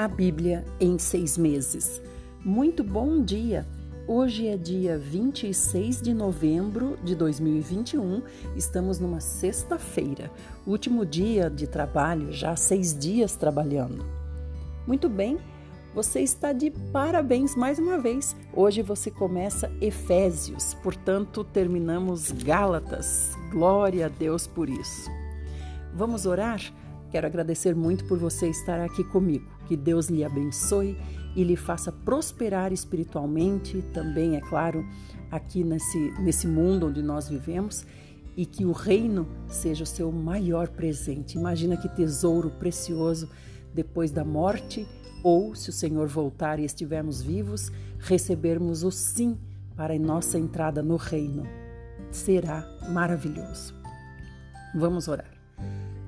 A Bíblia em seis meses. Muito bom dia! Hoje é dia 26 de novembro de 2021, estamos numa sexta-feira, último dia de trabalho, já seis dias trabalhando. Muito bem, você está de parabéns mais uma vez. Hoje você começa Efésios, portanto terminamos Gálatas. Glória a Deus por isso. Vamos orar? Quero agradecer muito por você estar aqui comigo. Que Deus lhe abençoe e lhe faça prosperar espiritualmente, também, é claro, aqui nesse, nesse mundo onde nós vivemos, e que o reino seja o seu maior presente. Imagina que tesouro precioso depois da morte, ou se o Senhor voltar e estivermos vivos, recebermos o sim para a nossa entrada no reino. Será maravilhoso. Vamos orar.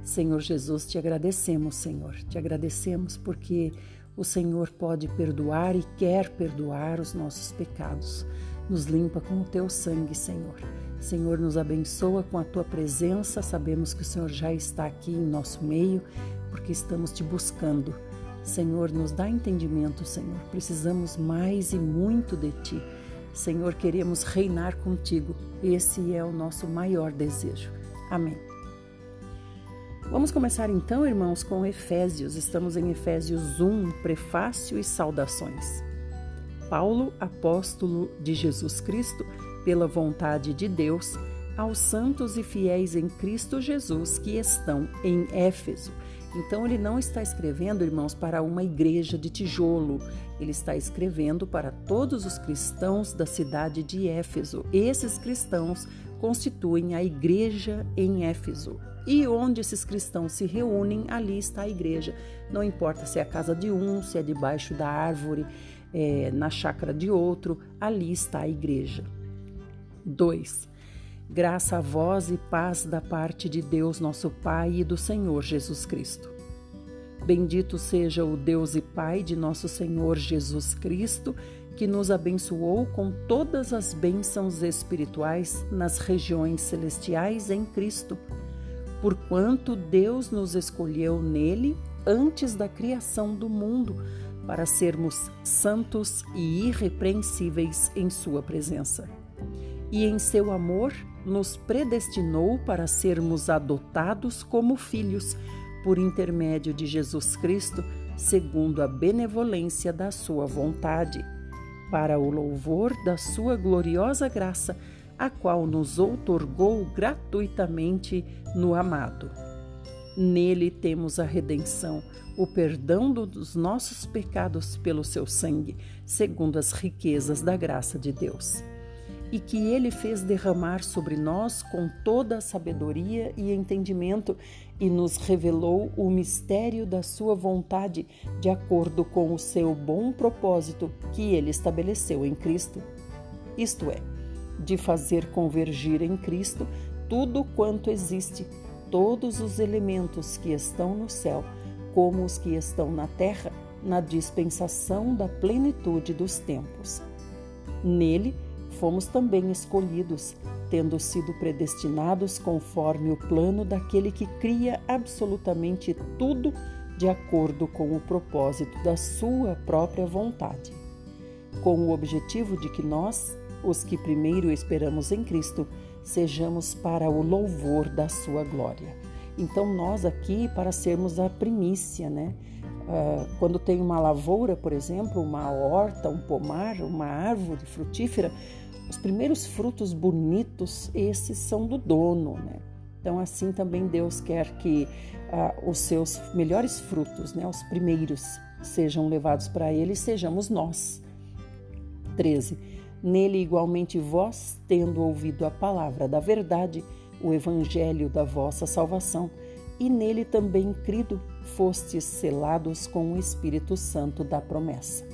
Senhor Jesus, te agradecemos, Senhor. Te agradecemos porque o Senhor pode perdoar e quer perdoar os nossos pecados. Nos limpa com o teu sangue, Senhor. Senhor, nos abençoa com a tua presença. Sabemos que o Senhor já está aqui em nosso meio, porque estamos te buscando. Senhor, nos dá entendimento, Senhor. Precisamos mais e muito de ti. Senhor, queremos reinar contigo. Esse é o nosso maior desejo. Amém. Vamos começar então, irmãos, com Efésios. Estamos em Efésios 1, prefácio e saudações. Paulo, apóstolo de Jesus Cristo, pela vontade de Deus, aos santos e fiéis em Cristo Jesus que estão em Éfeso. Então, ele não está escrevendo, irmãos, para uma igreja de tijolo, ele está escrevendo para todos os cristãos da cidade de Éfeso. Esses cristãos constituem a igreja em Éfeso. E onde esses cristãos se reúnem, ali está a igreja. Não importa se é a casa de um, se é debaixo da árvore, é, na chácara de outro, ali está a igreja. 2. Graça a vós e paz da parte de Deus, nosso Pai, e do Senhor Jesus Cristo. Bendito seja o Deus e Pai de nosso Senhor Jesus Cristo, que nos abençoou com todas as bênçãos espirituais nas regiões celestiais em Cristo porquanto Deus nos escolheu nele antes da criação do mundo para sermos santos e irrepreensíveis em Sua presença. E em seu amor nos predestinou para sermos adotados como filhos por intermédio de Jesus Cristo, segundo a benevolência da Sua vontade, para o louvor da Sua gloriosa graça a qual nos outorgou gratuitamente no amado. Nele temos a redenção, o perdão dos nossos pecados pelo seu sangue, segundo as riquezas da graça de Deus. E que ele fez derramar sobre nós com toda a sabedoria e entendimento, e nos revelou o mistério da sua vontade, de acordo com o seu bom propósito que ele estabeleceu em Cristo. Isto é, de fazer convergir em Cristo tudo quanto existe, todos os elementos que estão no céu, como os que estão na terra, na dispensação da plenitude dos tempos. Nele fomos também escolhidos, tendo sido predestinados conforme o plano daquele que cria absolutamente tudo de acordo com o propósito da sua própria vontade, com o objetivo de que nós, os que primeiro esperamos em Cristo, sejamos para o louvor da sua glória. Então, nós aqui, para sermos a primícia, né? Uh, quando tem uma lavoura, por exemplo, uma horta, um pomar, uma árvore frutífera, os primeiros frutos bonitos, esses são do dono, né? Então, assim também Deus quer que uh, os seus melhores frutos, né, os primeiros, sejam levados para Ele e sejamos nós. 13. Nele, igualmente, vós, tendo ouvido a palavra da verdade, o evangelho da vossa salvação, e nele também crido, fostes selados com o Espírito Santo da promessa.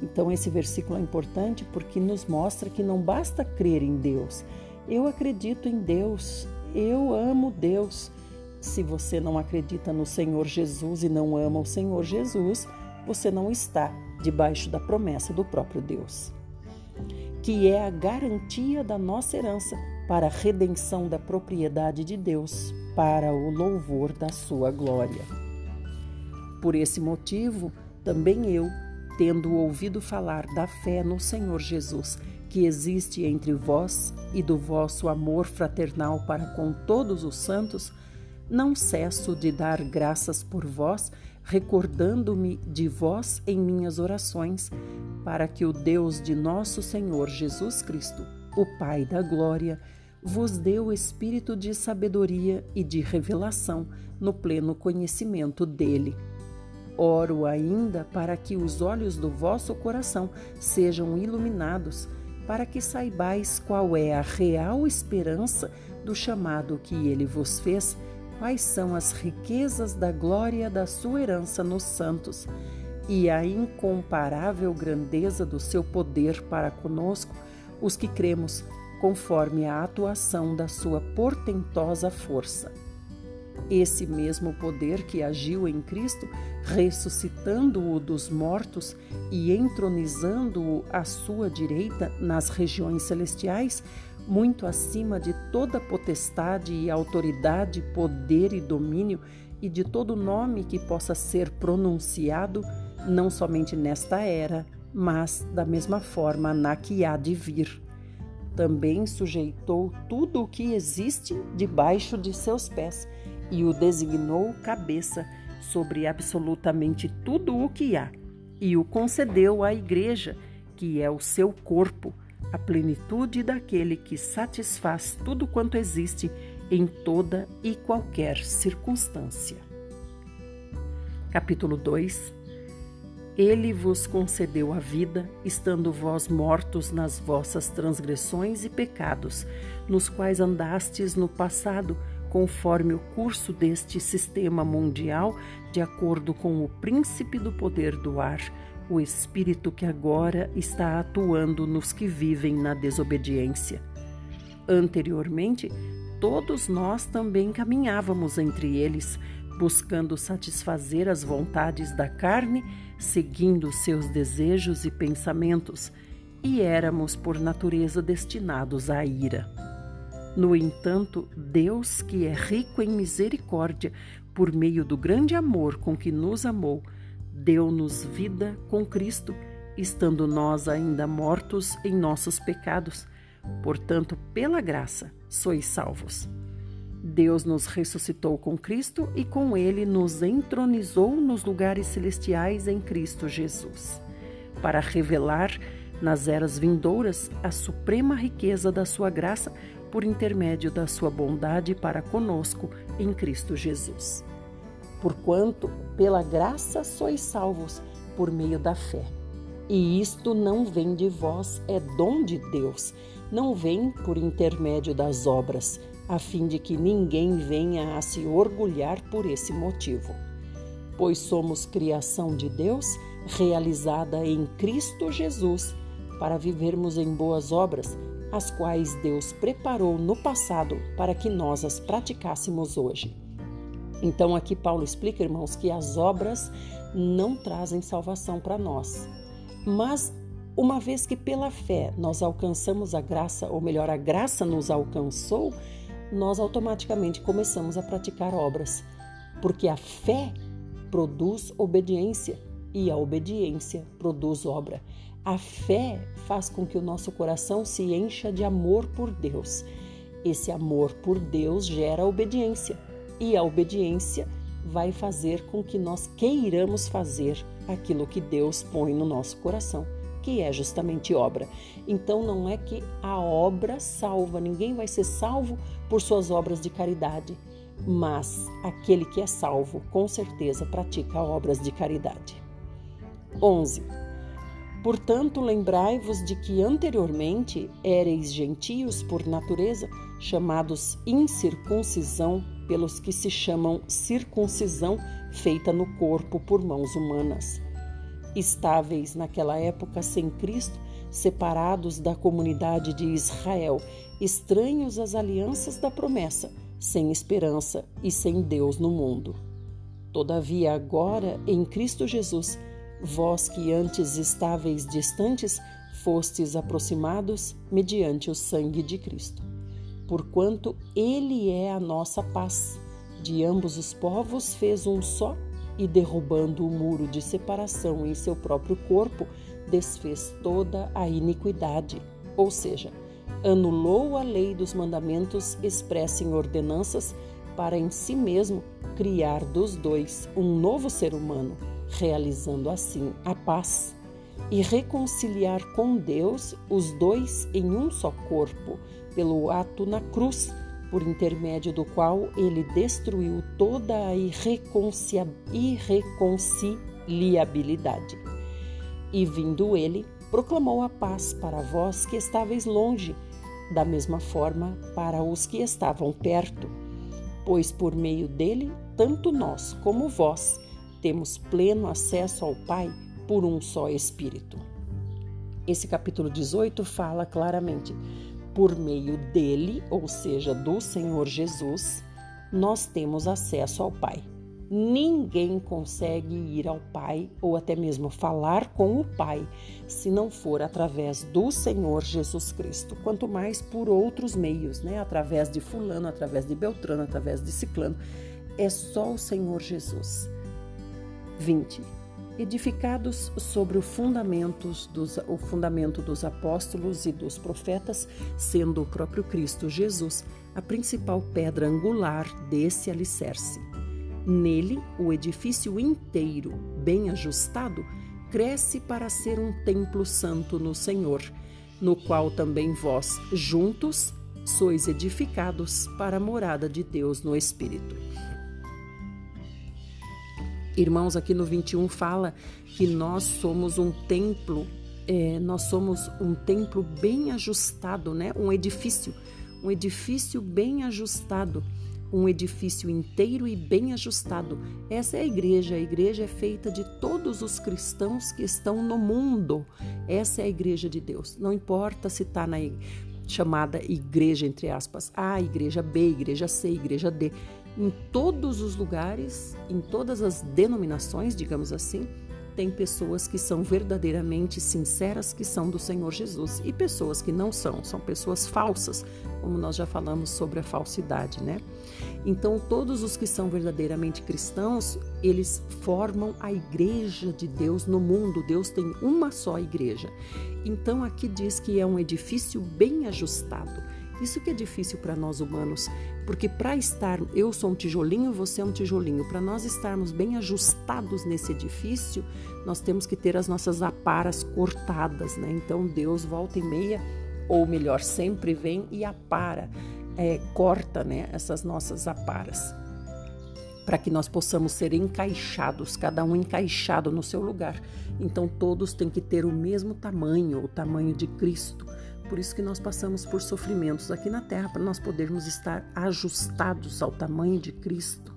Então, esse versículo é importante porque nos mostra que não basta crer em Deus. Eu acredito em Deus, eu amo Deus. Se você não acredita no Senhor Jesus e não ama o Senhor Jesus, você não está debaixo da promessa do próprio Deus que é a garantia da nossa herança para a redenção da propriedade de Deus, para o louvor da sua glória. Por esse motivo, Também eu, tendo ouvido falar da fé no Senhor Jesus, que existe entre vós e do vosso amor fraternal para com todos os santos, não cesso de dar graças por vós, recordando-me de vós em minhas orações, para que o Deus de nosso Senhor Jesus Cristo, o Pai da Glória, vos dê o espírito de sabedoria e de revelação no pleno conhecimento dele. Oro ainda para que os olhos do vosso coração sejam iluminados, para que saibais qual é a real esperança do chamado que ele vos fez quais são as riquezas da glória da sua herança nos santos e a incomparável grandeza do seu poder para conosco, os que cremos, conforme a atuação da sua portentosa força. Esse mesmo poder que agiu em Cristo, ressuscitando-o dos mortos e entronizando-o à sua direita nas regiões celestiais, muito acima de toda potestade e autoridade, poder e domínio, e de todo nome que possa ser pronunciado, não somente nesta era, mas da mesma forma na que há de vir. Também sujeitou tudo o que existe debaixo de seus pés e o designou cabeça sobre absolutamente tudo o que há, e o concedeu à Igreja, que é o seu corpo a plenitude daquele que satisfaz tudo quanto existe em toda e qualquer circunstância. Capítulo 2 Ele vos concedeu a vida, estando vós mortos nas vossas transgressões e pecados, nos quais andastes no passado, conforme o curso deste sistema mundial, de acordo com o príncipe do poder do ar o espírito que agora está atuando nos que vivem na desobediência. Anteriormente, todos nós também caminhávamos entre eles, buscando satisfazer as vontades da carne, seguindo seus desejos e pensamentos, e éramos por natureza destinados à ira. No entanto, Deus, que é rico em misericórdia, por meio do grande amor com que nos amou, deu-nos vida com Cristo, estando nós ainda mortos em nossos pecados. Portanto, pela graça sois salvos. Deus nos ressuscitou com Cristo e com ele nos entronizou nos lugares celestiais em Cristo Jesus, para revelar nas eras vindouras a suprema riqueza da sua graça por intermédio da sua bondade para conosco em Cristo Jesus porquanto pela graça sois salvos por meio da fé. E isto não vem de vós, é dom de Deus, não vem por intermédio das obras, a fim de que ninguém venha a se orgulhar por esse motivo. Pois somos criação de Deus, realizada em Cristo Jesus, para vivermos em boas obras, as quais Deus preparou no passado para que nós as praticássemos hoje. Então, aqui Paulo explica, irmãos, que as obras não trazem salvação para nós. Mas, uma vez que pela fé nós alcançamos a graça, ou melhor, a graça nos alcançou, nós automaticamente começamos a praticar obras. Porque a fé produz obediência e a obediência produz obra. A fé faz com que o nosso coração se encha de amor por Deus. Esse amor por Deus gera obediência e a obediência vai fazer com que nós queiramos fazer aquilo que Deus põe no nosso coração, que é justamente obra. Então não é que a obra salva, ninguém vai ser salvo por suas obras de caridade, mas aquele que é salvo, com certeza, pratica obras de caridade. 11. Portanto, lembrai-vos de que anteriormente éreis gentios por natureza, chamados incircuncisão pelos que se chamam circuncisão feita no corpo por mãos humanas. Estáveis naquela época sem Cristo, separados da comunidade de Israel, estranhos às alianças da promessa, sem esperança e sem Deus no mundo. Todavia, agora, em Cristo Jesus, vós que antes estáveis distantes, fostes aproximados mediante o sangue de Cristo porquanto Ele é a nossa paz. De ambos os povos fez um só e, derrubando o muro de separação em seu próprio corpo, desfez toda a iniquidade, ou seja, anulou a lei dos mandamentos expressa em ordenanças para em si mesmo criar dos dois um novo ser humano, realizando assim a paz e reconciliar com Deus os dois em um só corpo, pelo ato na cruz, por intermédio do qual ele destruiu toda a irreconciliabilidade. E vindo ele, proclamou a paz para vós que estáveis longe, da mesma forma para os que estavam perto. Pois por meio dele, tanto nós como vós temos pleno acesso ao Pai por um só Espírito. Esse capítulo 18 fala claramente: por meio dele, ou seja, do Senhor Jesus, nós temos acesso ao Pai. Ninguém consegue ir ao Pai ou até mesmo falar com o Pai se não for através do Senhor Jesus Cristo, quanto mais por outros meios, né? Através de Fulano, através de Beltrano, através de Ciclano. É só o Senhor Jesus. 20 edificados sobre o, fundamentos dos, o fundamento dos apóstolos e dos profetas, sendo o próprio Cristo Jesus a principal pedra angular desse alicerce. Nele, o edifício inteiro, bem ajustado, cresce para ser um templo santo no Senhor, no qual também vós, juntos, sois edificados para a morada de Deus no Espírito. Irmãos, aqui no 21 fala que nós somos um templo, é, nós somos um templo bem ajustado, né? Um edifício, um edifício bem ajustado, um edifício inteiro e bem ajustado. Essa é a igreja. A igreja é feita de todos os cristãos que estão no mundo. Essa é a igreja de Deus. Não importa se está na chamada igreja, entre aspas, A, igreja B, igreja C, igreja D em todos os lugares, em todas as denominações, digamos assim, tem pessoas que são verdadeiramente sinceras, que são do Senhor Jesus, e pessoas que não são, são pessoas falsas, como nós já falamos sobre a falsidade, né? Então, todos os que são verdadeiramente cristãos, eles formam a igreja de Deus no mundo. Deus tem uma só igreja. Então, aqui diz que é um edifício bem ajustado. Isso que é difícil para nós humanos, porque para estar, eu sou um tijolinho, você é um tijolinho, para nós estarmos bem ajustados nesse edifício, nós temos que ter as nossas aparas cortadas, né? Então Deus volta e meia, ou melhor, sempre vem e apara, é, corta, né? Essas nossas aparas para que nós possamos ser encaixados, cada um encaixado no seu lugar. Então todos têm que ter o mesmo tamanho, o tamanho de Cristo por isso que nós passamos por sofrimentos aqui na terra, para nós podermos estar ajustados ao tamanho de Cristo.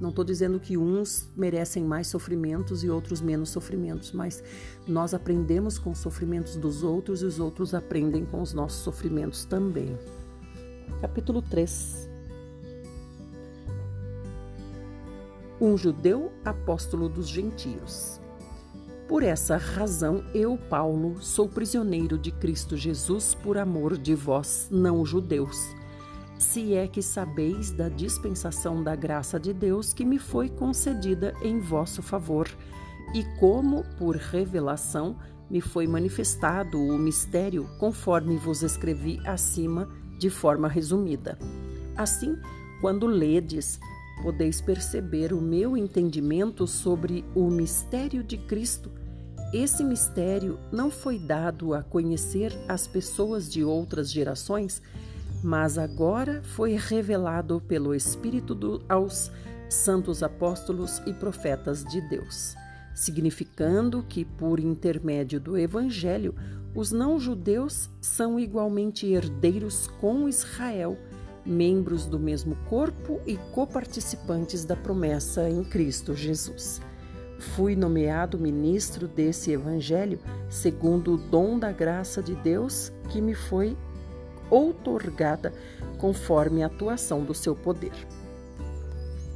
Não estou dizendo que uns merecem mais sofrimentos e outros menos sofrimentos, mas nós aprendemos com os sofrimentos dos outros e os outros aprendem com os nossos sofrimentos também. Capítulo 3 Um judeu apóstolo dos gentios. Por essa razão, eu, Paulo, sou prisioneiro de Cristo Jesus por amor de vós, não judeus. Se é que sabeis da dispensação da graça de Deus que me foi concedida em vosso favor, e como, por revelação, me foi manifestado o mistério, conforme vos escrevi acima, de forma resumida. Assim, quando ledes, podeis perceber o meu entendimento sobre o mistério de Cristo. Esse mistério não foi dado a conhecer as pessoas de outras gerações, mas agora foi revelado pelo Espírito do, aos santos apóstolos e profetas de Deus, significando que, por intermédio do Evangelho, os não-judeus são igualmente herdeiros com Israel membros do mesmo corpo e coparticipantes da promessa em Cristo Jesus. Fui nomeado ministro desse evangelho segundo o dom da graça de Deus que me foi outorgada conforme a atuação do seu poder.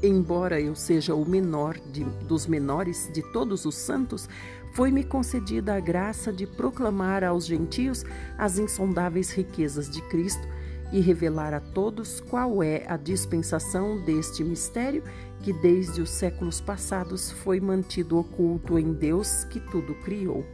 Embora eu seja o menor de, dos menores de todos os santos, foi-me concedida a graça de proclamar aos gentios as insondáveis riquezas de Cristo e revelar a todos qual é a dispensação deste mistério que desde os séculos passados foi mantido oculto em Deus que tudo criou.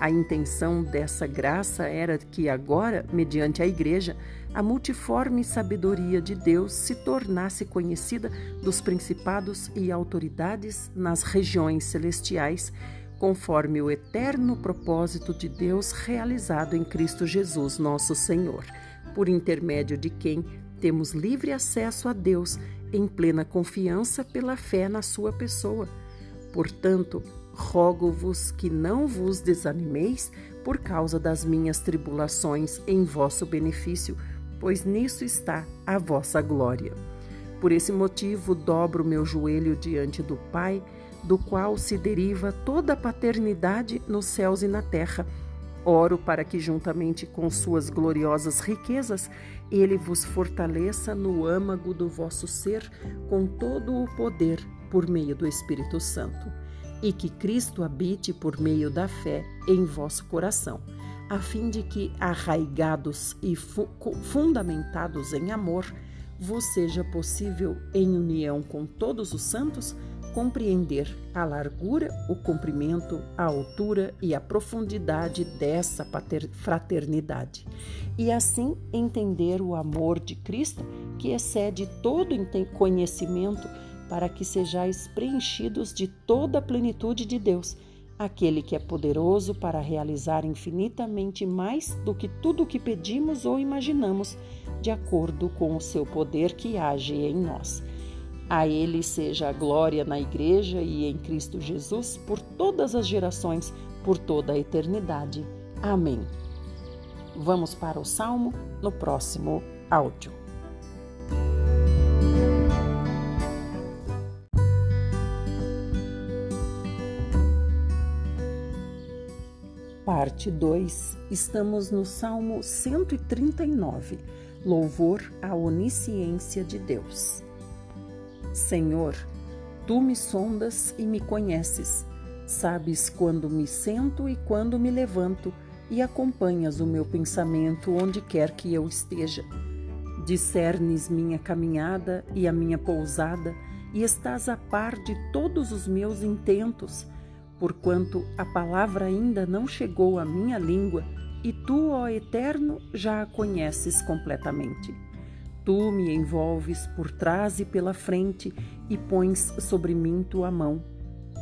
A intenção dessa graça era que agora, mediante a Igreja, a multiforme sabedoria de Deus se tornasse conhecida dos principados e autoridades nas regiões celestiais, conforme o eterno propósito de Deus realizado em Cristo Jesus, nosso Senhor, por intermédio de quem temos livre acesso a Deus em plena confiança pela fé na sua pessoa. Portanto, rogo-vos que não vos desanimeis por causa das minhas tribulações em vosso benefício, pois nisso está a vossa glória. Por esse motivo, dobro meu joelho diante do Pai, do qual se deriva toda a paternidade nos céus e na terra. Oro para que, juntamente com suas gloriosas riquezas, ele vos fortaleça no âmago do vosso ser com todo o poder por meio do Espírito Santo e que Cristo habite por meio da fé em vosso coração, a fim de que, arraigados e fu fundamentados em amor, vos seja possível, em união com todos os santos, compreender a largura, o comprimento, a altura e a profundidade dessa fraternidade, e assim entender o amor de Cristo que excede todo conhecimento para que sejais preenchidos de toda a plenitude de Deus, aquele que é poderoso para realizar infinitamente mais do que tudo o que pedimos ou imaginamos, de acordo com o seu poder que age em nós. A Ele seja a glória na Igreja e em Cristo Jesus por todas as gerações, por toda a eternidade. Amém. Vamos para o Salmo no próximo áudio. Parte 2, estamos no Salmo 139, Louvor à Onisciência de Deus. Senhor, tu me sondas e me conheces, sabes quando me sento e quando me levanto, e acompanhas o meu pensamento onde quer que eu esteja. Discernes minha caminhada e a minha pousada, e estás a par de todos os meus intentos porquanto a palavra ainda não chegou à minha língua, e tu, ó Eterno, já a conheces completamente. Tu me envolves por trás e pela frente e pões sobre mim tua mão.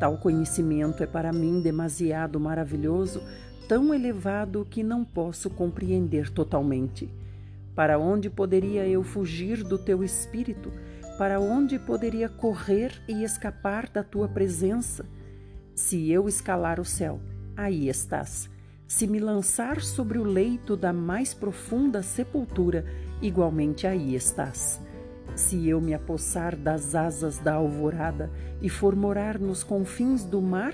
Tal conhecimento é para mim demasiado maravilhoso, tão elevado que não posso compreender totalmente. Para onde poderia eu fugir do teu espírito? Para onde poderia correr e escapar da tua presença? Se eu escalar o céu, aí estás. Se me lançar sobre o leito da mais profunda sepultura, igualmente aí estás. Se eu me apossar das asas da alvorada e for morar nos confins do mar,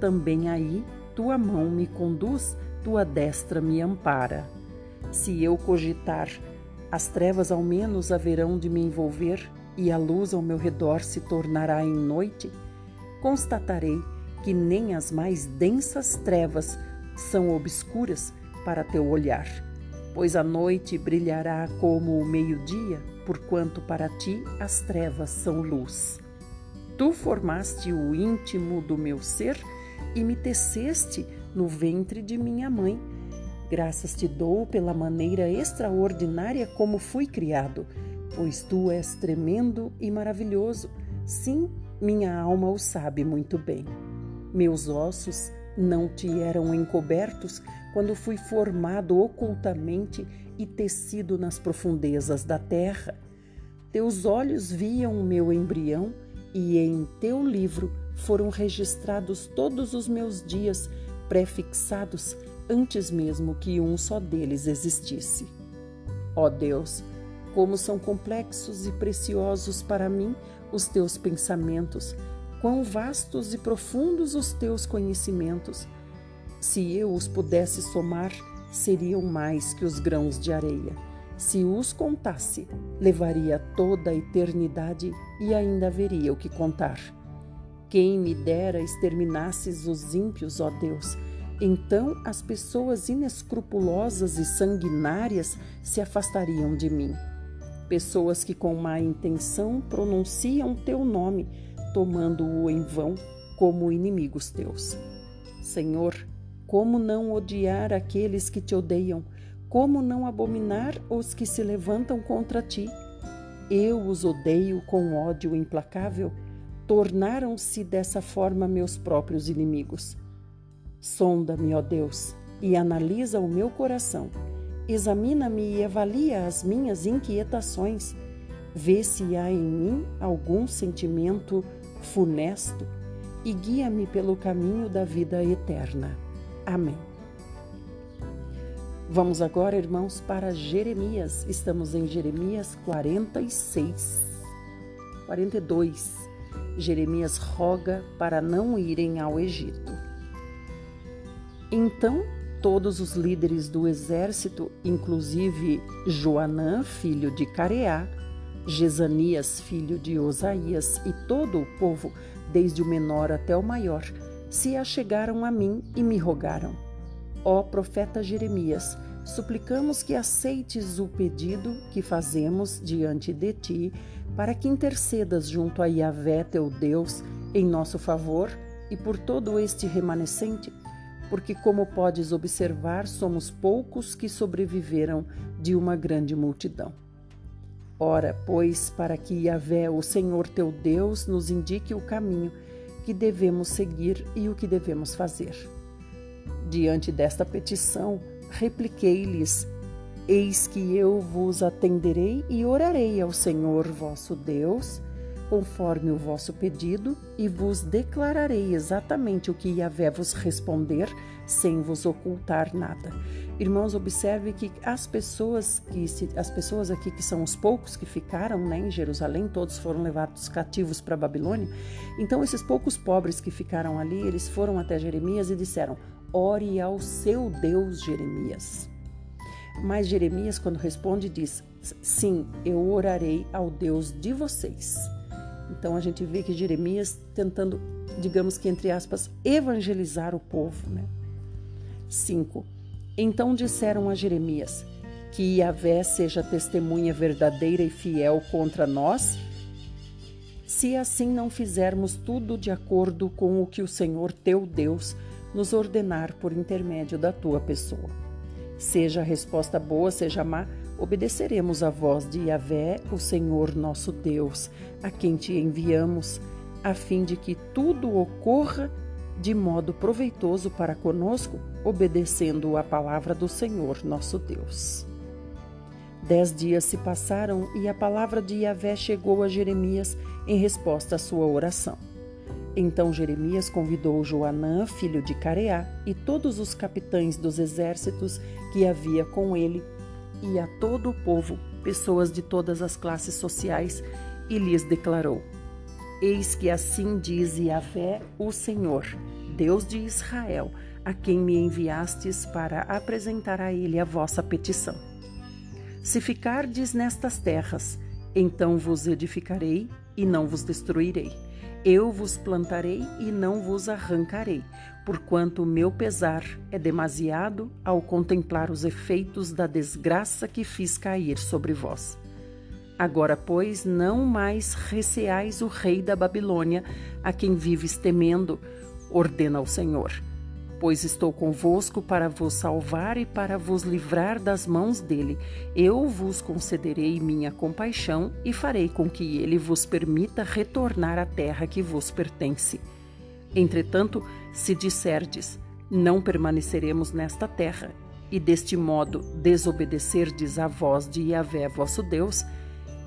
também aí tua mão me conduz, tua destra me ampara. Se eu cogitar, as trevas ao menos haverão de me envolver e a luz ao meu redor se tornará em noite, constatarei que nem as mais densas trevas são obscuras para teu olhar, pois a noite brilhará como o meio-dia, porquanto para ti as trevas são luz. Tu formaste o íntimo do meu ser e me teceste no ventre de minha mãe. Graças te dou pela maneira extraordinária como fui criado, pois tu és tremendo e maravilhoso. Sim, minha alma o sabe muito bem. Meus ossos não te eram encobertos quando fui formado ocultamente e tecido nas profundezas da terra. Teus olhos viam o meu embrião e em teu livro foram registrados todos os meus dias, prefixados antes mesmo que um só deles existisse. Ó Deus, como são complexos e preciosos para mim os teus pensamentos, Quão vastos e profundos os teus conhecimentos! Se eu os pudesse somar, seriam mais que os grãos de areia. Se os contasse, levaria toda a eternidade e ainda haveria o que contar. Quem me dera exterminasses os ímpios, ó Deus, Então as pessoas inescrupulosas e sanguinárias se afastariam de mim. Pessoas que com má intenção pronunciam teu nome, tomando-o em vão como inimigos teus. Senhor, como não odiar aqueles que te odeiam? Como não abominar os que se levantam contra ti? Eu os odeio com ódio implacável. Tornaram-se dessa forma meus próprios inimigos. Sonda-me, ó Deus, e analisa o meu coração. Examina-me e avalia as minhas inquietações. Vê se há em mim algum sentimento funesto e guia-me pelo caminho da vida eterna. Amém. Vamos agora, irmãos, para Jeremias. Estamos em Jeremias 46, 42. Jeremias roga para não irem ao Egito. Então, todos os líderes do exército, inclusive Joanã, filho de Careá, Jezanias, filho de Osaías, e todo o povo, desde o menor até o maior, se achegaram a mim e me rogaram: Ó profeta Jeremias, suplicamos que aceites o pedido que fazemos diante de ti, para que intercedas junto a Yahvé teu Deus em nosso favor e por todo este remanescente porque, como podes observar, somos poucos que sobreviveram de uma grande multidão. Ora, pois, para que Yahvé, o Senhor teu Deus, nos indique o caminho que devemos seguir e o que devemos fazer. Diante desta petição, repliquei-lhes: Eis que eu vos atenderei e orarei ao Senhor vosso Deus conforme o vosso pedido, e vos declararei exatamente o que Yahvé vos responder, sem vos ocultar nada. Irmãos, observe que as pessoas que as pessoas aqui que são os poucos que ficaram né, em Jerusalém, todos foram levados cativos para Babilônia. Então, esses poucos pobres que ficaram ali, eles foram até Jeremias e disseram: Ore ao seu Deus, Jeremias. Mas Jeremias, quando responde, diz: Sim, eu orarei ao Deus de vocês. Então a gente vê que Jeremias tentando, digamos que entre aspas, evangelizar o povo, né? 5. Então disseram a Jeremias: Que Yahvé seja testemunha verdadeira e fiel contra nós, se assim não fizermos tudo de acordo com o que o Senhor teu Deus nos ordenar por intermédio da tua pessoa. Seja a resposta boa, seja má, obedeceremos à voz de Yahvé, o Senhor nosso Deus, a quem te enviamos, a fim de que tudo ocorra de modo proveitoso para conosco, obedecendo à palavra do Senhor nosso Deus. Dez dias se passaram e a palavra de Yahvé chegou a Jeremias em resposta à sua oração. Então Jeremias convidou Joanã, filho de Careá, e todos os capitães dos exércitos que havia com ele e a todo o povo, pessoas de todas as classes sociais, e lhes declarou: Eis que assim diz Yahvé, o Senhor, Deus de Israel, a quem me enviastes para apresentar a ele a vossa petição. Se ficardes nestas terras, então vos edificarei e não vos destruirei eu vos plantarei e não vos arrancarei, porquanto o meu pesar é demasiado ao contemplar os efeitos da desgraça que fiz cair sobre vós. Agora, pois, não mais receais o rei da Babilônia, a quem vives temendo, ordena o Senhor pois estou convosco para vos salvar e para vos livrar das mãos dele. Eu vos concederei minha compaixão e farei com que ele vos permita retornar à terra que vos pertence. Entretanto, se disserdes, não permaneceremos nesta terra, e deste modo desobedecerdes à voz de Yahvé vosso Deus,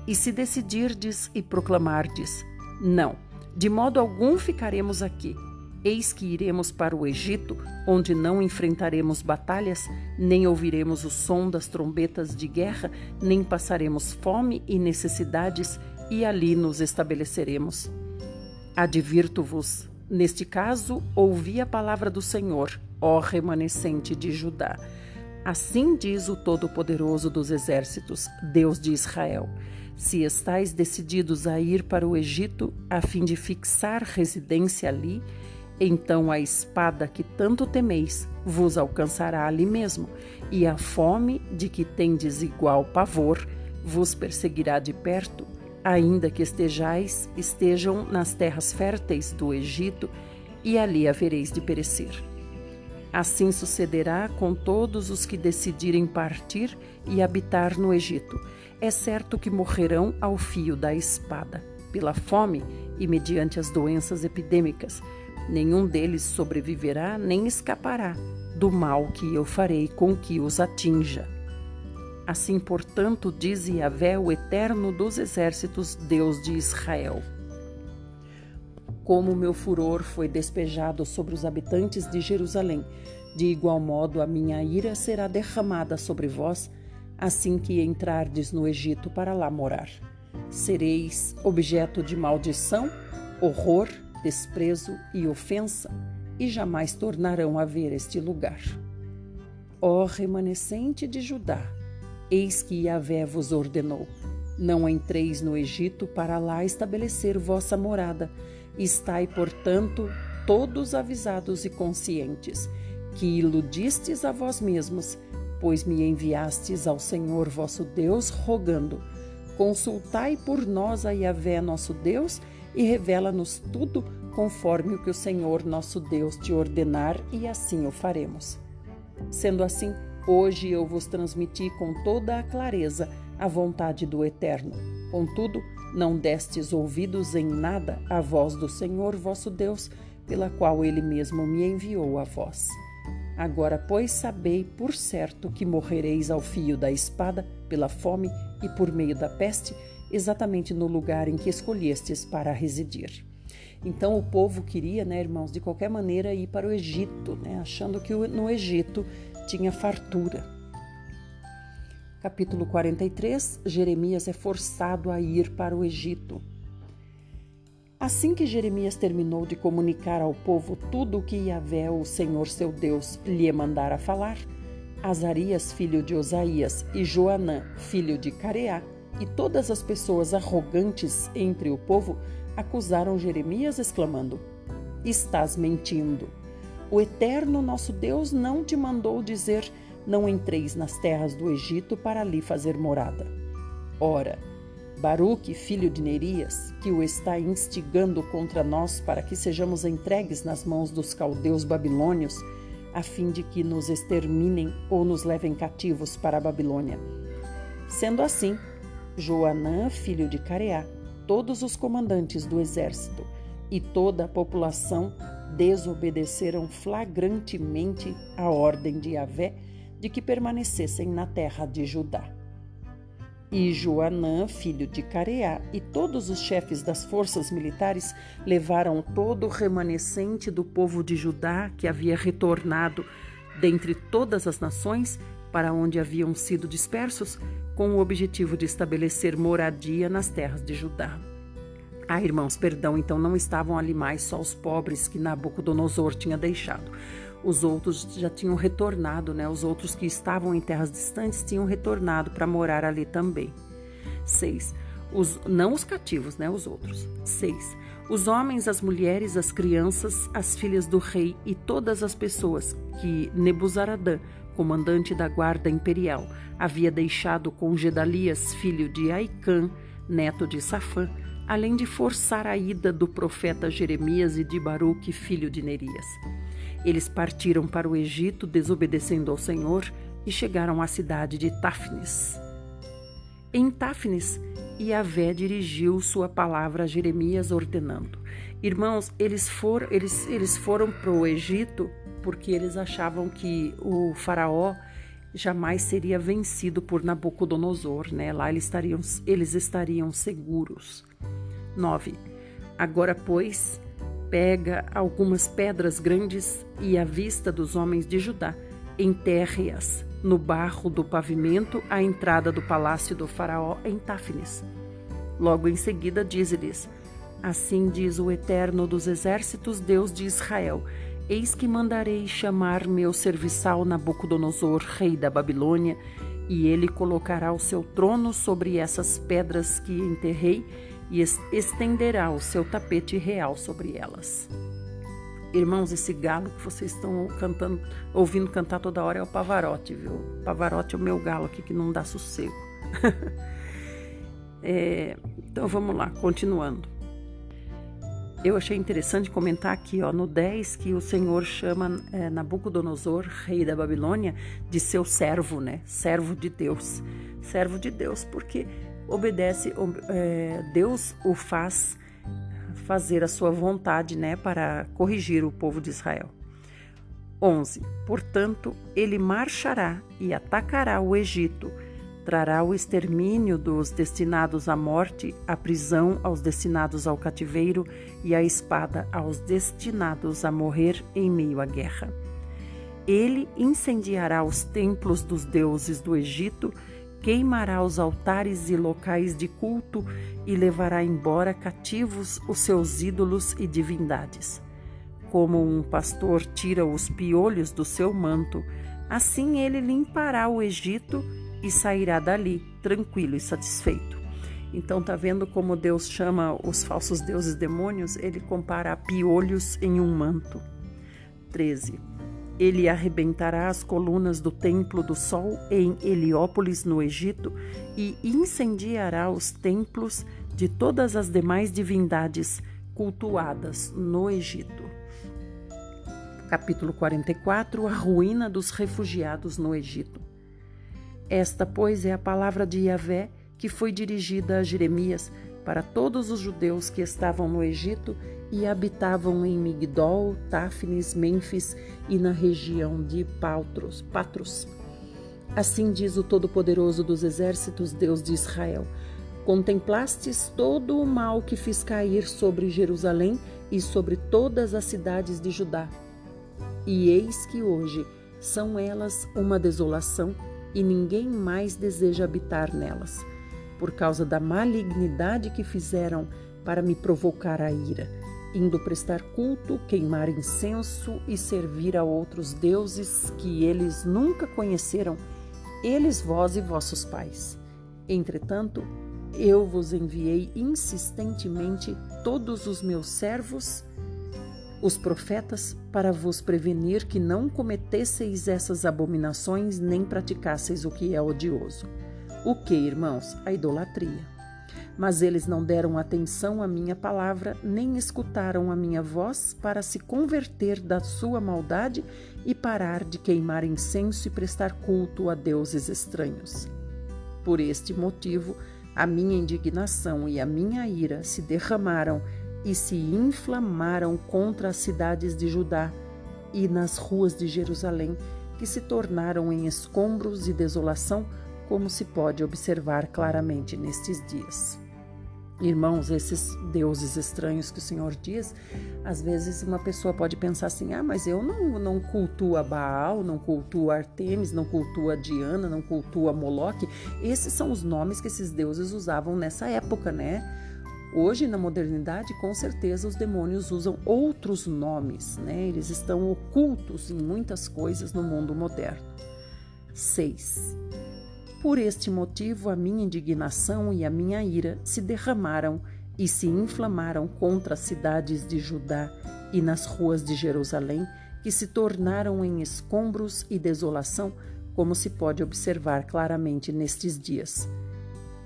e se decidirdes e proclamardes, não, de modo algum ficaremos aqui, Eis que iremos para o Egito, onde não enfrentaremos batalhas, nem ouviremos o som das trombetas de guerra, nem passaremos fome e necessidades, e ali nos estabeleceremos. Advirto-vos, neste caso, ouvi a palavra do Senhor, ó remanescente de Judá. Assim diz o Todo-Poderoso dos Exércitos, Deus de Israel: Se estáis decididos a ir para o Egito, a fim de fixar residência ali, Então a espada que tanto temeis vos alcançará ali mesmo, e a fome de que tendes igual pavor vos perseguirá de perto, ainda que estejais estejam nas terras férteis do Egito, e ali havereis de perecer. Assim sucederá com todos os que decidirem partir e habitar no Egito. É certo que morrerão ao fio da espada, pela fome e mediante as doenças epidêmicas. Nenhum deles sobreviverá nem escapará do mal que eu farei com que os atinja. Assim, portanto, diz Yahvé, o Eterno dos Exércitos, Deus de Israel como meu furor foi despejado sobre os habitantes de Jerusalém, de igual modo a minha ira será derramada sobre vós, assim que entrardes no Egito para lá morar. Sereis objeto de maldição, horror, desprezo e ofensa, e jamais tornarão a ver este lugar. Ó remanescente de Judá, eis que Yahvé vos ordenou: não entreis no Egito para lá estabelecer vossa morada, Estai, portanto, todos avisados e conscientes, que iludistes a vós mesmos, pois me enviastes ao Senhor vosso Deus, rogando: Consultai por nós a Yahvé nosso Deus e revela-nos tudo conforme o que o Senhor nosso Deus te ordenar, e assim o faremos. Sendo assim, hoje eu vos transmiti com toda a clareza a vontade do Eterno. Contudo, não destes ouvidos em nada à voz do Senhor vosso Deus, pela qual ele mesmo me enviou a vós. Agora, pois, sabei por certo que morrereis ao fio da espada, pela fome e por meio da peste, exatamente no lugar em que escolhestes para residir. Então o povo queria, né, irmãos, de qualquer maneira ir para o Egito, né, achando que no Egito tinha fartura capítulo 43, Jeremias é forçado a ir para o Egito. Assim que Jeremias terminou de comunicar ao povo tudo o que Yahvé, o Senhor seu Deus, lhe mandara falar, Azarias, filho de Osaías, e Joanã, filho de Careá, e todas as pessoas arrogantes entre o povo acusaram Jeremias, exclamando: Estás mentindo. O Eterno nosso Deus não te mandou dizer não entreis nas terras do Egito para ali fazer morada. Ora, Baruque, filho de Nerias, que o está instigando contra nós para que sejamos entregues nas mãos dos caldeus babilônios, a fim de que nos exterminem ou nos levem cativos para a Babilônia. Sendo assim, Joanã, filho de Careá, todos os comandantes do exército e toda a população desobedeceram flagrantemente a ordem de Yahvé de que permanecessem na terra de Judá. E Joanã, filho de Careá, e todos os chefes das forças militares levaram todo o remanescente do povo de Judá que havia retornado dentre todas as nações para onde haviam sido dispersos, com o objetivo de estabelecer moradia nas terras de Judá. Ah, irmãos, perdão, então não estavam ali mais só os pobres que Nabucodonosor tinha deixado os outros já tinham retornado, né? Os outros que estavam em terras distantes tinham retornado para morar ali também. 6. Os, não os cativos, né? Os outros. 6. Os homens, as mulheres, as crianças, as filhas do rei e todas as pessoas que Nebuzaradã, comandante da guarda imperial, havia deixado com Gedalias, filho de Aicã, neto de Safã, além de forçar a ida do profeta Jeremias e de Baruque, filho de Nerias. Eles partiram para o Egito, desobedecendo ao Senhor, e chegaram à cidade de Táfnis. Em Táfnis, Yahvé dirigiu sua palavra a Jeremias, ordenando: Irmãos, eles, eles, eles foram para o Egito porque eles achavam que o Faraó jamais seria vencido por Nabucodonosor, né? Lá eles estariam, eles estariam seguros. 9. Agora, pois, pega algumas pedras grandes e, à vista dos homens de Judá, enterre-as no barro do pavimento à entrada do palácio do faraó em Táfnis. Logo em seguida diz-lhes: Assim diz o Eterno dos Exércitos, Deus de Israel: Eis que mandarei chamar meu serviçal Nabucodonosor, rei da Babilônia, e ele colocará o seu trono sobre essas pedras que enterrei e estenderá o seu tapete real sobre elas. Irmãos, esse galo que vocês estão cantando, ouvindo cantar toda hora é o Pavarotti, viu? Pavarotti é o meu galo aqui que não dá sossego. é, então vamos lá, continuando. Eu achei interessante comentar aqui, ó, no 10, que o Senhor chama é, Nabucodonosor, rei da Babilônia, de seu servo, né? Servo de Deus. Servo de Deus, porque obedece, é, Deus o faz fazer a sua vontade, né, para corrigir o povo de Israel. 11. Portanto, ele marchará e atacará o Egito, trará o extermínio dos destinados à morte, a prisão aos destinados ao cativeiro e a espada aos destinados a morrer em meio à guerra. Ele incendiará os templos dos deuses do Egito queimará os altares e locais de culto e levará embora cativos os seus ídolos e divindades. Como um pastor tira os piolhos do seu manto, assim ele limpará o Egito e sairá dali tranquilo e satisfeito. Então tá vendo como Deus chama os falsos deuses demônios? Ele compara piolhos em um manto. 13. Ele arrebentará as colunas do Templo do Sol em Heliópolis, no Egito, e incendiará os templos de todas as demais divindades cultuadas no Egito. Capítulo 44 A ruína dos refugiados no Egito. Esta, pois, é a palavra de Yahvé que foi dirigida a Jeremias para todos os judeus que estavam no Egito e habitavam em Migdol, Táfnis, Mênfis e na região de Patros. Patros. Assim diz o Todo-Poderoso dos Exércitos, Deus de Israel: Contemplastes todo o mal que fiz cair sobre Jerusalém e sobre todas as cidades de Judá. E eis que hoje são elas uma desolação e ninguém mais deseja habitar nelas, por causa da malignidade que fizeram para me provocar a ira indo prestar culto, queimar incenso e servir a outros deuses que eles nunca conheceram, eles, vós e vossos pais. Entretanto, eu vos enviei insistentemente todos os meus servos, os profetas, para vos prevenir que não cometesseis essas abominações nem praticasseis o que é odioso. O que, irmãos? A idolatria. Mas eles não deram atenção à minha palavra, nem escutaram a minha voz para se converter da sua maldade e parar de queimar incenso e prestar culto a deuses estranhos. Por este motivo, a minha indignação e a minha ira se derramaram e se inflamaram contra as cidades de Judá e nas ruas de Jerusalém, que se tornaram em escombros e desolação, como se pode observar claramente nestes dias. Irmãos, esses deuses estranhos que o Senhor diz, às vezes uma pessoa pode pensar assim: ah, mas eu não, não cultuo a Baal, não cultuo a Artemis, não cultuo a Diana, não cultuo a Moloque. Esses são os nomes que esses deuses usavam nessa época, né? Hoje, na modernidade, com certeza os demônios usam outros nomes, né? Eles estão ocultos em muitas coisas no mundo moderno. 6. Por este motivo, a minha indignação e a minha ira se derramaram e se inflamaram contra as cidades de Judá e nas ruas de Jerusalém, que se tornaram em escombros e desolação, como se pode observar claramente nestes dias.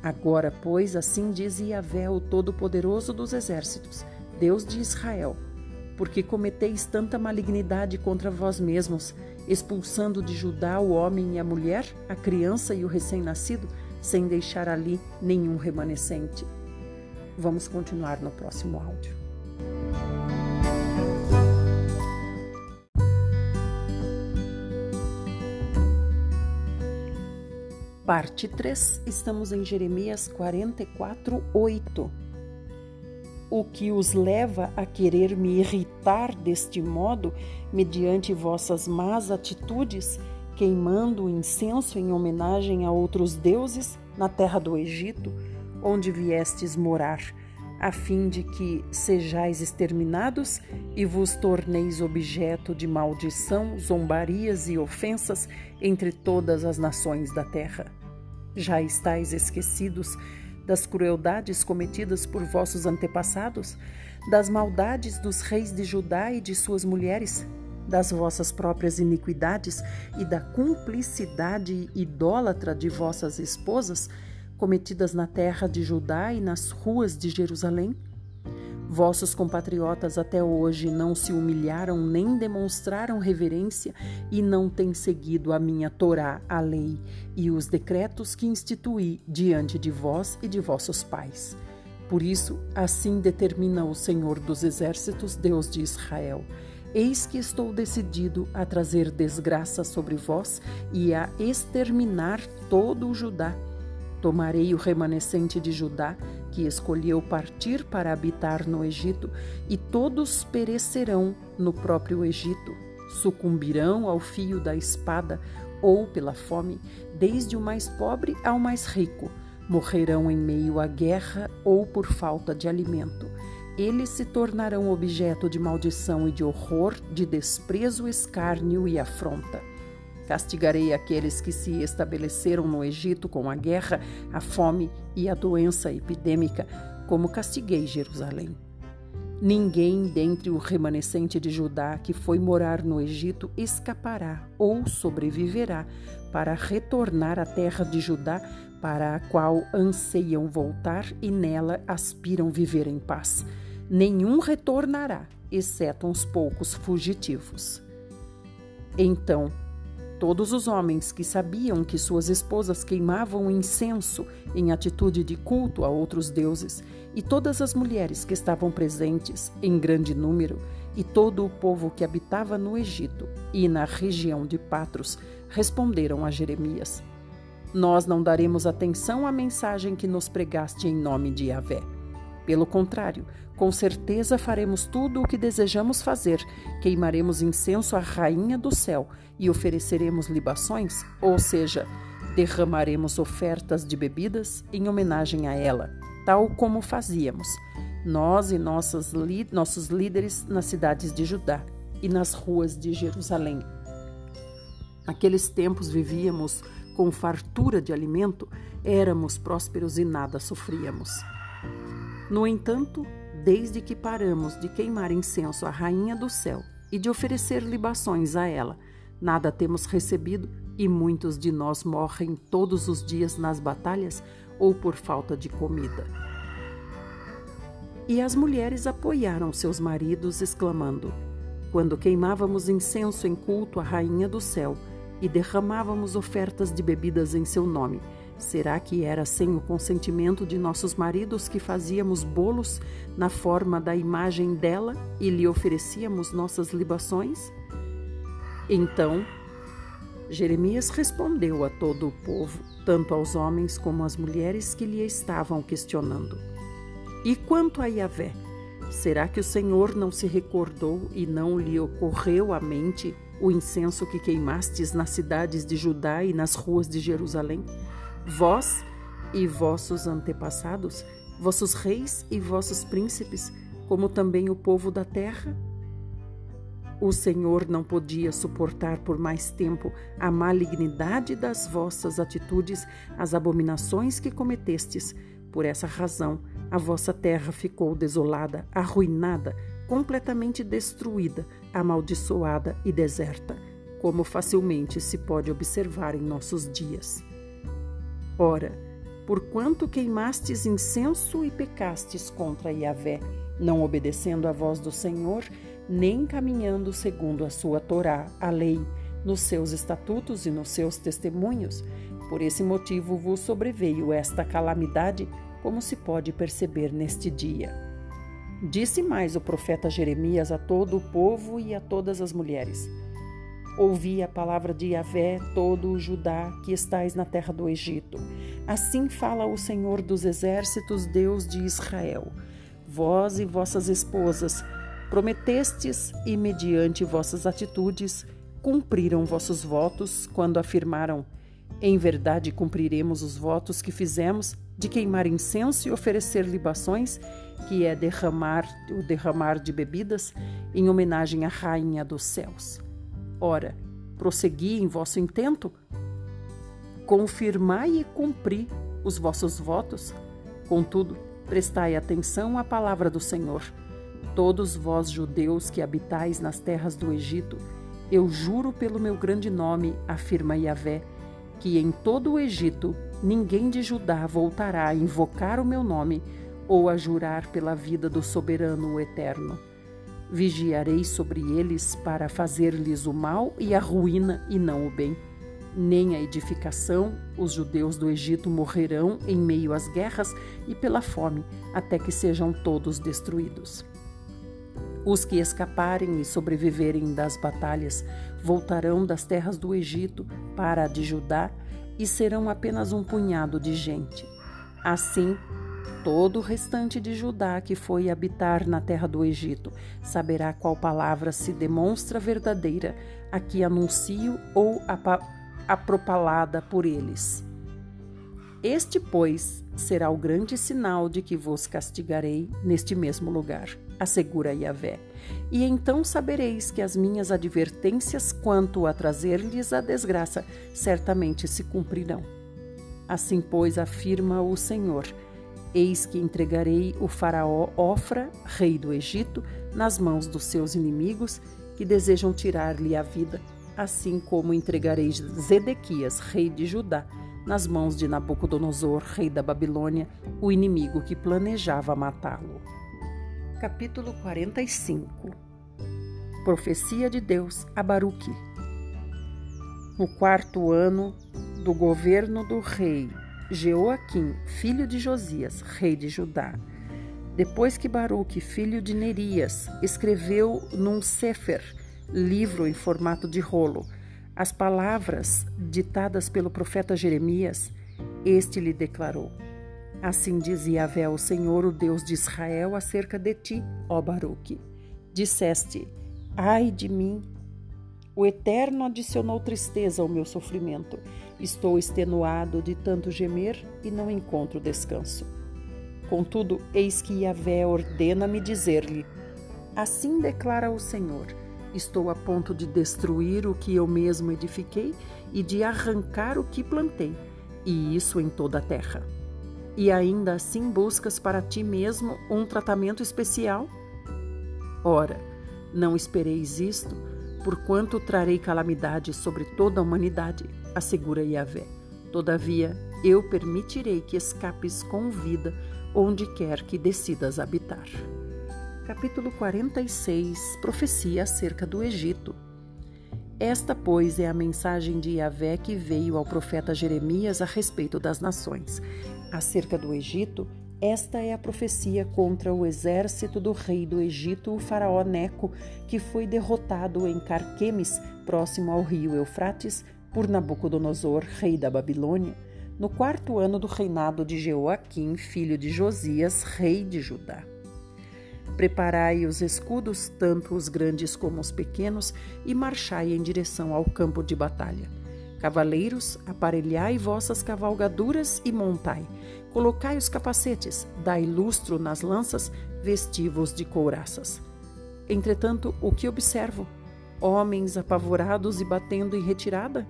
Agora, pois, assim diz Yahvé, o Todo-Poderoso dos Exércitos, Deus de Israel: porque cometeis tanta malignidade contra vós mesmos, expulsando de Judá o homem e a mulher, a criança e o recém-nascido, sem deixar ali nenhum remanescente. Vamos continuar no próximo áudio. Parte 3, estamos em Jeremias 44, 8 o que os leva a querer me irritar deste modo, mediante vossas más atitudes, queimando incenso em homenagem a outros deuses na terra do Egito, onde viestes morar, a fim de que sejais exterminados e vos torneis objeto de maldição, zombarias e ofensas entre todas as nações da terra. Já estáis esquecidos das crueldades cometidas por vossos antepassados, das maldades dos reis de Judá e de suas mulheres, das vossas próprias iniquidades e da cumplicidade idólatra de vossas esposas, cometidas na terra de Judá e nas ruas de Jerusalém? Vossos compatriotas até hoje não se humilharam nem demonstraram reverência e não têm seguido a minha Torá, a lei, e os decretos que instituí diante de vós e de vossos pais. Por isso, assim determina o Senhor dos Exércitos, Deus de Israel. Eis que estou decidido a trazer desgraça sobre vós e a exterminar todo o Judá Tomarei o remanescente de Judá, que escolheu partir para habitar no Egito, e todos perecerão no próprio Egito. Sucumbirão ao fio da espada ou pela fome, desde o mais pobre ao mais rico. Morrerão em meio à guerra ou por falta de alimento. Eles se tornarão objeto de maldição e de horror, de desprezo, escárnio e afronta. Castigarei aqueles que se estabeleceram no Egito com a guerra, a fome e a doença epidêmica, como castiguei Jerusalém. Ninguém dentre o remanescente de Judá que foi morar no Egito escapará ou sobreviverá para retornar à terra de Judá, para a qual anseiam voltar e nela aspiram viver em paz. Nenhum retornará, exceto uns poucos fugitivos. Então Todos os homens que sabiam que suas esposas queimavam incenso em atitude de culto a outros deuses, e todas as mulheres que estavam presentes em grande número, e todo o povo que habitava no Egito e na região de Patros, responderam a Jeremias: Nós não daremos atenção à mensagem que nos pregaste em nome de Yahvé. Pelo contrário, com certeza faremos tudo o que desejamos fazer. Queimaremos incenso à Rainha do Céu e ofereceremos libações, ou seja, derramaremos ofertas de bebidas em homenagem a ela, tal como fazíamos, nós e nossas, nossos líderes nas cidades de Judá e nas ruas de Jerusalém. Naqueles tempos vivíamos com fartura de alimento, éramos prósperos e nada sofríamos. No entanto, desde que paramos de queimar incenso à Rainha do Céu e de oferecer libações a ela, nada temos recebido e muitos de nós morrem todos os dias nas batalhas ou por falta de comida. E as mulheres apoiaram seus maridos, exclamando: Quando queimávamos incenso em culto à Rainha do Céu e derramávamos ofertas de bebidas em seu nome, Será que era sem o consentimento de nossos maridos que fazíamos bolos na forma da imagem dela e lhe oferecíamos nossas libações? Então, Jeremias respondeu a todo o povo, tanto aos homens como às mulheres que lhe estavam questionando. E quanto a Yahvé, será que o Senhor não se recordou e não lhe ocorreu à mente o incenso que queimastes nas cidades de Judá e nas ruas de Jerusalém? vós e vossos antepassados, vossos reis e vossos príncipes, como também o povo da terra? O Senhor não podia suportar por mais tempo a malignidade das vossas atitudes, as abominações que cometestes. Por essa razão, a vossa terra ficou desolada, arruinada, completamente destruída, amaldiçoada e deserta, como facilmente se pode observar em nossos dias. Ora, porquanto queimastes incenso e pecastes contra Yahvé, não obedecendo à voz do Senhor, nem caminhando segundo a sua Torá, a lei, nos seus estatutos e nos seus testemunhos, por esse motivo vos sobreveio esta calamidade, como se pode perceber neste dia. Disse mais o profeta Jeremias a todo o povo e a todas as mulheres: Ouvi a palavra de Yahvé, todo o Judá que estais na terra do Egito. Assim fala o Senhor dos exércitos, Deus de Israel. Vós e vossas esposas prometestes e, mediante vossas atitudes, cumpriram vossos votos quando afirmaram: Em verdade cumpriremos os votos que fizemos de queimar incenso e oferecer libações, que é derramar o derramar de bebidas em homenagem à rainha dos céus. Ora, prossegui em vosso intento? Confirmai e cumpri os vossos votos? Contudo, prestai atenção à palavra do Senhor. Todos vós, judeus que habitais nas terras do Egito, eu juro pelo meu grande nome, afirma Yahvé, que em todo o Egito ninguém de Judá voltará a invocar o meu nome ou a jurar pela vida do soberano o eterno. Vigiarei sobre eles para fazer-lhes o mal e a ruína e não o bem nem a edificação, os judeus do Egito morrerão em meio às guerras e pela fome, até que sejam todos destruídos. Os que escaparem e sobreviverem das batalhas voltarão das terras do Egito para a de Judá e serão apenas um punhado de gente. Assim, todo o restante de Judá que foi habitar na terra do Egito saberá qual palavra se demonstra verdadeira, a que anuncio ou apropalada por eles. Este, pois, será o grande sinal de que vos castigarei neste mesmo lugar, assegura Yahvé. E então sabereis que as minhas advertências quanto a trazer-lhes a desgraça certamente se cumprirão. Assim, pois, afirma o Senhor: Eis que entregarei o Faraó Ofra, rei do Egito, nas mãos dos seus inimigos que desejam tirar-lhe a vida assim como entregarei Zedequias, rei de Judá, nas mãos de Nabucodonosor, rei da Babilônia, o inimigo que planejava matá-lo. Capítulo 45 Profecia de Deus a Baruque. No quarto ano do governo do rei Jeoaquim, filho de Josias, rei de Judá, depois que Baruque, filho de Nerias, escreveu num sefer livro em formato de rolo, as palavras ditadas pelo profeta Jeremias, este lhe declarou: Assim diz Yahvé, o Senhor, o Deus de Israel, acerca de ti, ó Baruque. Disseste: Ai de mim! O Eterno adicionou tristeza ao meu sofrimento. Estou extenuado de tanto gemer e não encontro descanso. Contudo, eis que Yahvé ordena-me dizer-lhe: Assim declara o Senhor Estou a ponto de destruir o que eu mesmo edifiquei e de arrancar o que plantei, e isso em toda a terra. E ainda assim buscas para ti mesmo um tratamento especial? Ora, não espereis isto, porquanto trarei calamidade sobre toda a humanidade, assegura Yahvé. Todavia, eu permitirei que escapes com vida onde quer que decidas habitar capítulo 46, profecia acerca do Egito. Esta, pois, é a mensagem de Yahvé que veio ao profeta Jeremias a respeito das nações. Acerca do Egito, esta é a profecia contra o exército do rei do Egito, o faraó Neco, que foi derrotado em Carquemes, próximo ao rio Eufrates, por Nabucodonosor, rei da Babilônia, no quarto ano do reinado de Jeoaquim, filho de Josias, rei de Judá. Preparai os escudos, tanto os grandes como os pequenos, e marchai em direção ao campo de batalha. Cavaleiros, aparelhai vossas cavalgaduras e montai. Colocai os capacetes, dai lustro nas lanças, vestivos de couraças. Entretanto, o que observo? Homens apavorados e batendo em retirada?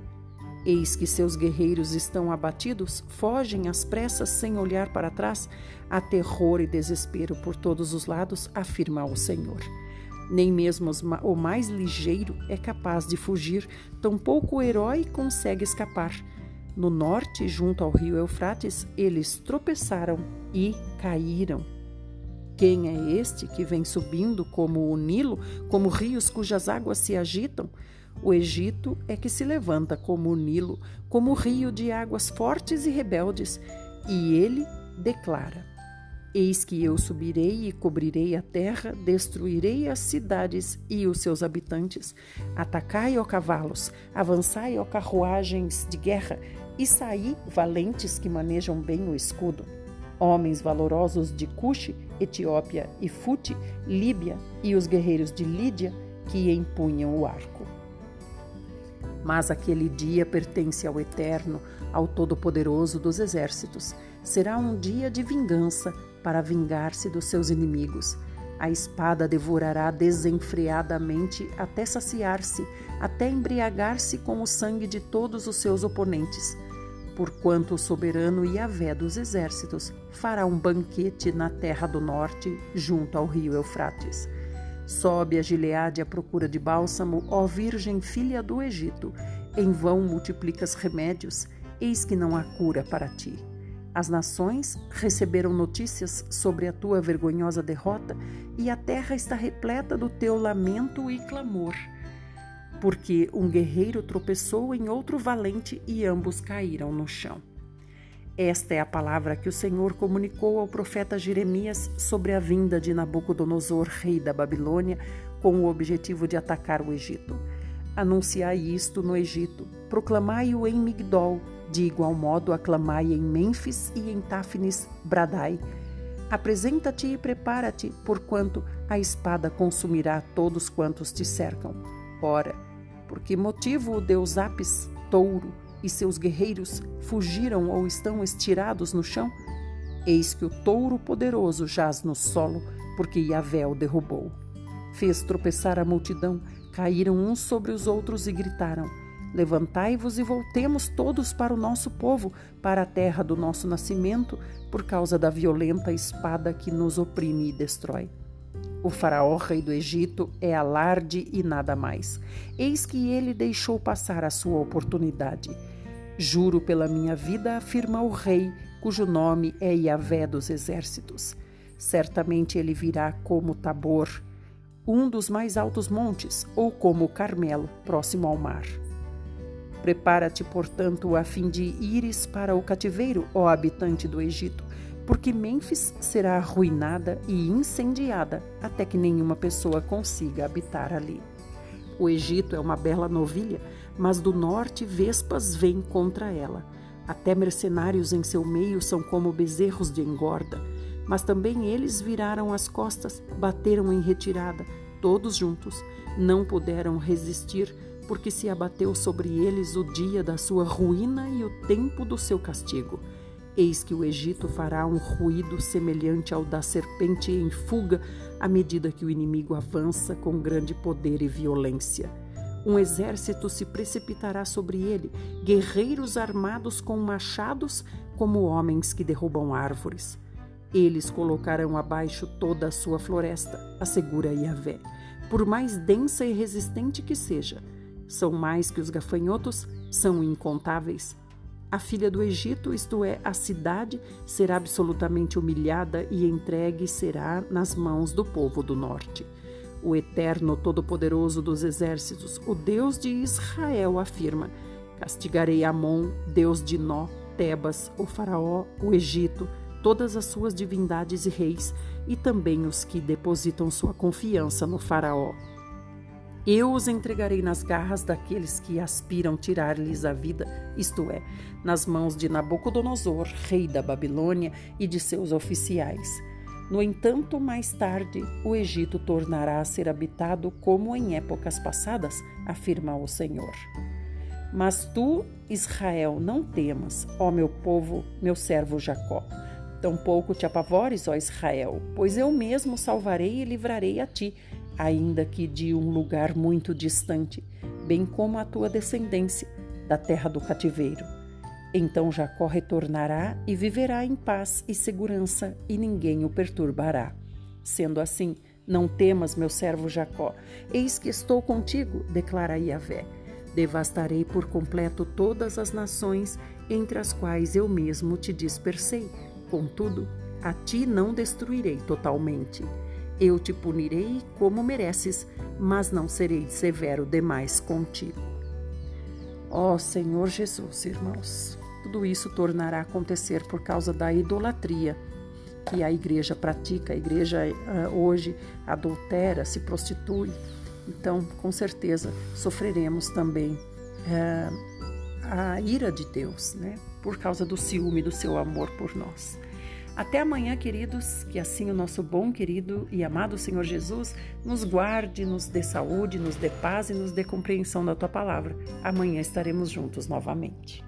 Eis que seus guerreiros estão abatidos, fogem às pressas sem olhar para trás. Há terror e desespero por todos os lados, afirma o Senhor. Nem mesmo o mais ligeiro é capaz de fugir, tampouco o herói consegue escapar. No norte, junto ao rio Eufrates, eles tropeçaram e caíram. Quem é este que vem subindo como o Nilo, como rios cujas águas se agitam? O Egito é que se levanta como o Nilo, como o rio de águas fortes e rebeldes, e ele declara: Eis que eu subirei e cobrirei a terra, destruirei as cidades e os seus habitantes. Atacai, ó cavalos, avançai, ó carruagens de guerra, e saí, valentes que manejam bem o escudo. Homens valorosos de Cuxi, Etiópia e Fute, Líbia, e os guerreiros de Lídia, que empunham o arco. Mas aquele dia pertence ao Eterno, ao Todo-Poderoso dos Exércitos. Será um dia de vingança para vingar-se dos seus inimigos. A espada devorará desenfreadamente até saciar-se, até embriagar-se com o sangue de todos os seus oponentes. porquanto o soberano Yahvé dos exércitos fará um banquete na terra do norte, junto ao rio Eufrates. Sobe a Gileade à procura de bálsamo, ó Virgem filha do Egito. Em vão multiplicas remédios, eis que não há cura para ti. As nações receberam notícias sobre a tua vergonhosa derrota e a terra está repleta do teu lamento e clamor. Porque um guerreiro tropeçou em outro valente e ambos caíram no chão. Esta é a palavra que o Senhor comunicou ao profeta Jeremias sobre a vinda de Nabucodonosor, rei da Babilônia, com o objetivo de atacar o Egito. Anunciai isto no Egito, proclamai-o em Migdol, de igual modo, aclamai em Mênfis e em Táfnis bradai. Apresenta-te e prepara-te, porquanto a espada consumirá todos quantos te cercam. Ora, por que motivo o deus Apis, touro, e seus guerreiros fugiram ou estão estirados no chão? Eis que o touro poderoso jaz no solo, porque Yahvé o derrubou. Fez tropeçar a multidão, caíram uns sobre os outros e gritaram: Levantai-vos e voltemos todos para o nosso povo, para a terra do nosso nascimento, por causa da violenta espada que nos oprime e destrói. O faraó, rei do Egito, é alarde e nada mais. Eis que ele deixou passar a sua oportunidade. Juro pela minha vida, afirma o rei, cujo nome é Yahvé dos exércitos. Certamente ele virá como Tabor, um dos mais altos montes, ou como Carmelo, próximo ao mar. Prepara-te, portanto, a fim de ires para o cativeiro, ó habitante do Egito, porque Mênfis será arruinada e incendiada até que nenhuma pessoa consiga habitar ali. O Egito é uma bela novilha, mas do norte vespas vêm contra ela. Até mercenários em seu meio são como bezerros de engorda. Mas também eles viraram as costas, bateram em retirada, todos juntos. Não puderam resistir porque se abateu sobre eles o dia da sua ruína e o tempo do seu castigo. Eis que o Egito fará um ruído semelhante ao da serpente em fuga à medida que o inimigo avança com grande poder e violência. Um exército se precipitará sobre ele, guerreiros armados com machados, como homens que derrubam árvores. Eles colocarão abaixo toda a sua floresta, assegura Yahvé, por mais densa e resistente que seja são mais que os gafanhotos, são incontáveis. A filha do Egito, isto é, a cidade, será absolutamente humilhada e entregue será nas mãos do povo do norte. O Eterno Todo-Poderoso dos Exércitos, o Deus de Israel, afirma: Castigarei Amon, Deus de Nó, Tebas, o Faraó, o Egito, todas as suas divindades e reis, e também os que depositam sua confiança no Faraó. Eu os entregarei nas garras daqueles que aspiram tirar-lhes a vida, isto é, nas mãos de Nabucodonosor, rei da Babilônia, e de seus oficiais. No entanto, mais tarde, o Egito tornará a ser habitado como em épocas passadas, afirma o Senhor. Mas tu, Israel, não temas, ó meu povo, meu servo Jacó. Tampouco te apavores, ó Israel, pois eu mesmo salvarei e livrarei a ti ainda que de um lugar muito distante, bem como a tua descendência, da terra do cativeiro. Então Jacó retornará e viverá em paz e segurança, e ninguém o perturbará. Sendo assim, não temas, meu servo Jacó, eis que estou contigo, declara Yahvé. Devastarei por completo todas as nações entre as quais eu mesmo te dispersei. Contudo, a ti não destruirei totalmente. Eu te punirei como mereces, mas não serei severo demais contigo. Ó Senhor Jesus, irmãos, tudo isso tornará a acontecer por causa da idolatria que a igreja pratica. A igreja uh, hoje adultera, se prostitui. Então, com certeza, sofreremos também uh, a ira de Deus, né? Por causa do ciúme do seu amor por nós. Até amanhã, queridos, que assim o nosso bom, querido e amado Senhor Jesus nos guarde, nos dê saúde, nos dê paz e nos dê compreensão da tua palavra. Amanhã estaremos juntos novamente.